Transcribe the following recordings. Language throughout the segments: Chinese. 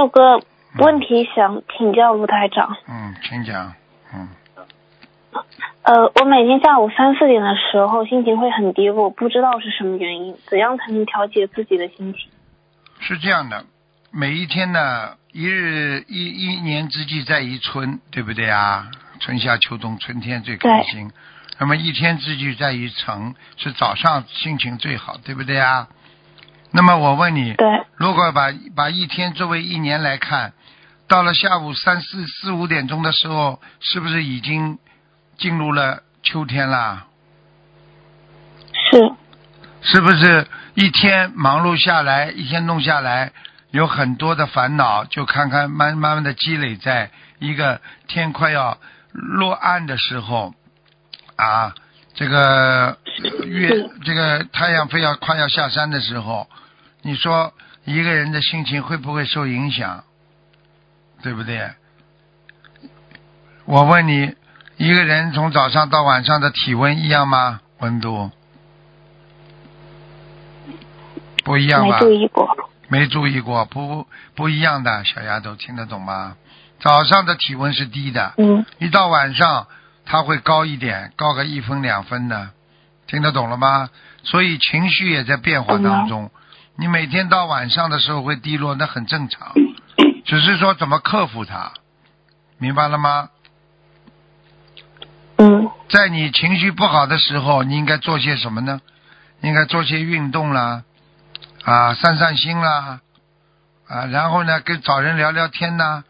有个问题想请教卢台长。嗯，请讲。嗯，呃，我每天下午三四点的时候心情会很低落，不知道是什么原因，怎样才能调节自己的心情？是这样的，每一天呢，一日一一年之计在于春，对不对啊？春夏秋冬，春天最开心。那么一天之计在于晨，是早上心情最好，对不对啊？那么我问你，对，如果把把一天作为一年来看，到了下午三四四五点钟的时候，是不是已经进入了秋天啦？是。是不是一天忙碌下来，一天弄下来，有很多的烦恼，就看看慢慢慢的积累，在一个天快要落暗的时候，啊，这个月这个太阳非要快要下山的时候，你说一个人的心情会不会受影响？对不对？我问你，一个人从早上到晚上的体温一样吗？温度？不一样吧？没注意过。没注意过，不不一样的，小丫头听得懂吗？早上的体温是低的，嗯，一到晚上它会高一点，高个一分两分的，听得懂了吗？所以情绪也在变化当中。你每天到晚上的时候会低落，那很正常，只是说怎么克服它，明白了吗？嗯。在你情绪不好的时候，你应该做些什么呢？应该做些运动啦。啊，散散心啦，啊，然后呢，跟找人聊聊天呐，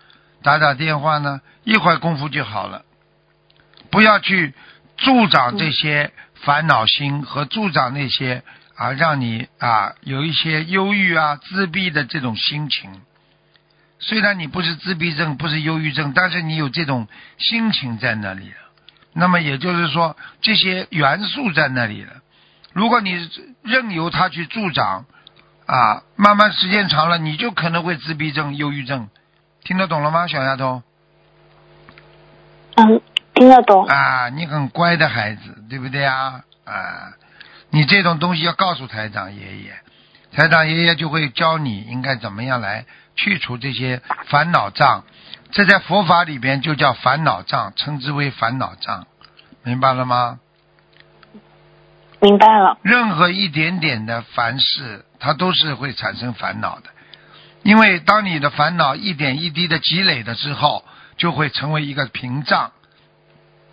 打打电话呢，一会儿功夫就好了。不要去助长这些烦恼心和助长那些啊，让你啊有一些忧郁啊、自闭的这种心情。虽然你不是自闭症，不是忧郁症，但是你有这种心情在那里了。那么也就是说，这些元素在那里了。如果你任由它去助长，啊，慢慢时间长了，你就可能会自闭症、忧郁症，听得懂了吗，小丫头？嗯，听得懂。啊，你很乖的孩子，对不对啊？啊，你这种东西要告诉台长爷爷，台长爷爷就会教你应该怎么样来去除这些烦恼障。这在佛法里边就叫烦恼障，称之为烦恼障，明白了吗？明白了。任何一点点的凡事。它都是会产生烦恼的，因为当你的烦恼一点一滴的积累了之后，就会成为一个屏障，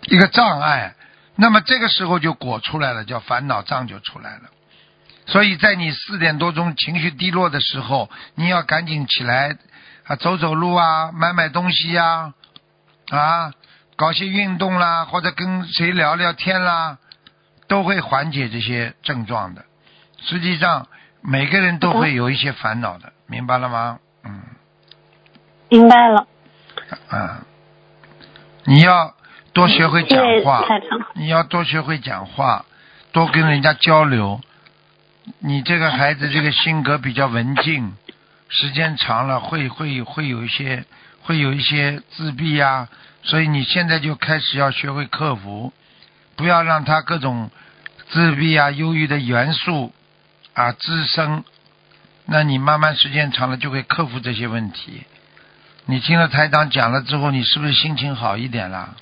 一个障碍。那么这个时候就果出来了，叫烦恼障就出来了。所以在你四点多钟情绪低落的时候，你要赶紧起来啊，走走路啊，买买东西呀，啊，搞些运动啦，或者跟谁聊聊天啦，都会缓解这些症状的。实际上。每个人都会有一些烦恼的，明白了吗？嗯，明白了。啊，你要多学会讲话，你要多学会讲话，多跟人家交流。你这个孩子这个性格比较文静，时间长了会会会有一些会有一些自闭呀，所以你现在就开始要学会克服，不要让他各种自闭啊、忧郁的元素。啊，滋生，那你慢慢时间长了就会克服这些问题。你听了台长讲了之后，你是不是心情好一点了？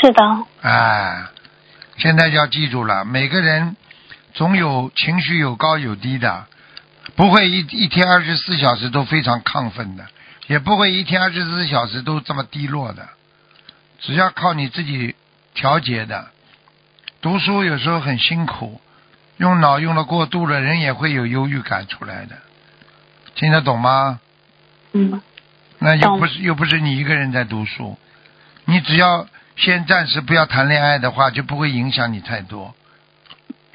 是的。哎，现在要记住了，每个人总有情绪有高有低的，不会一一天二十四小时都非常亢奋的，也不会一天二十四小时都这么低落的。只要靠你自己调节的。读书有时候很辛苦。用脑用的过度了，人也会有忧郁感出来的，听得懂吗？嗯。那又不是又不是你一个人在读书，你只要先暂时不要谈恋爱的话，就不会影响你太多。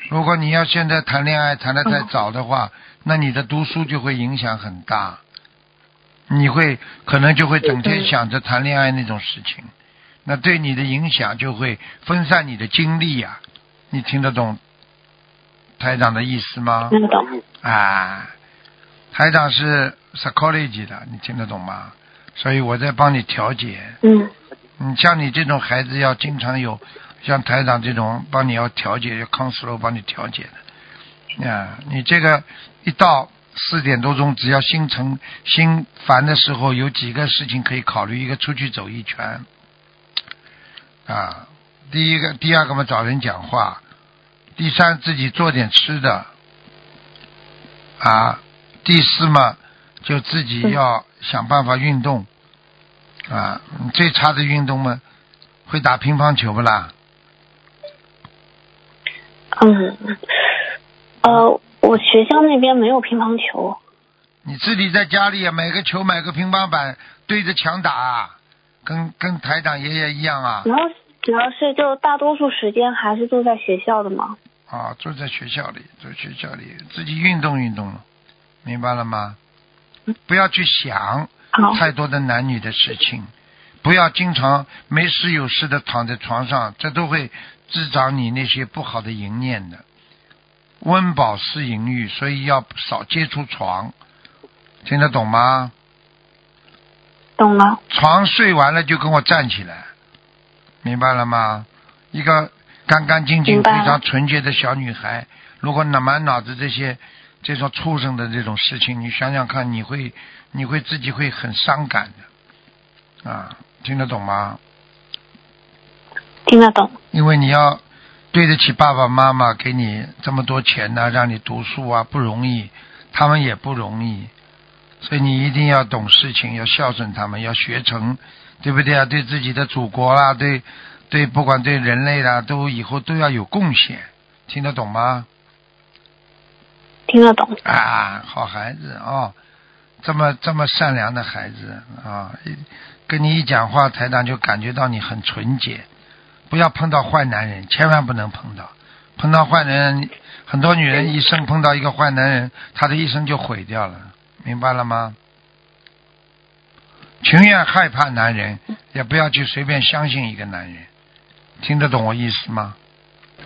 如果你要现在谈恋爱谈的太早的话，那你的读书就会影响很大，你会可能就会整天想着谈恋爱那种事情，那对你的影响就会分散你的精力呀。你听得懂？台长的意思吗？听得懂。啊，台长是 psychology 的，你听得懂吗？所以我在帮你调节。嗯。你像你这种孩子，要经常有像台长这种帮你要调节，要 counselor 帮你调节的。啊，你这个一到四点多钟，只要心诚心烦的时候，有几个事情可以考虑：一个出去走一圈，啊，第一个，第二个嘛找人讲话，第三自己做点吃的，啊，第四嘛就自己要想办法运动，啊，最差的运动嘛，会打乒乓球不啦？嗯，呃，我学校那边没有乒乓球。你自己在家里买个球，买个乒乓板，对着墙打，跟跟台长爷爷一样啊。然后主要是就大多数时间还是坐在学校的嘛。啊，坐在学校里，坐学校里自己运动运动了，明白了吗？不要去想太多的男女的事情，不要经常没事有事的躺在床上，这都会滋长你那些不好的淫念的。温饱思淫欲，所以要少接触床，听得懂吗？懂了。床睡完了就跟我站起来，明白了吗？一个干干净净、非常纯洁的小女孩，如果满满脑子这些这种畜生的这种事情，你想想看，你会你会自己会很伤感的啊？听得懂吗？听得懂。因为你要。对得起爸爸妈妈给你这么多钱呢，让你读书啊不容易，他们也不容易，所以你一定要懂事情，要孝顺他们，要学成，对不对啊？对自己的祖国啦，对对，不管对人类啦，都以后都要有贡献，听得懂吗？听得懂。啊，好孩子哦，这么这么善良的孩子啊，跟你一讲话，台长就感觉到你很纯洁。不要碰到坏男人，千万不能碰到。碰到坏人，很多女人一生碰到一个坏男人，她的一生就毁掉了，明白了吗？情愿害怕男人，也不要去随便相信一个男人。听得懂我意思吗？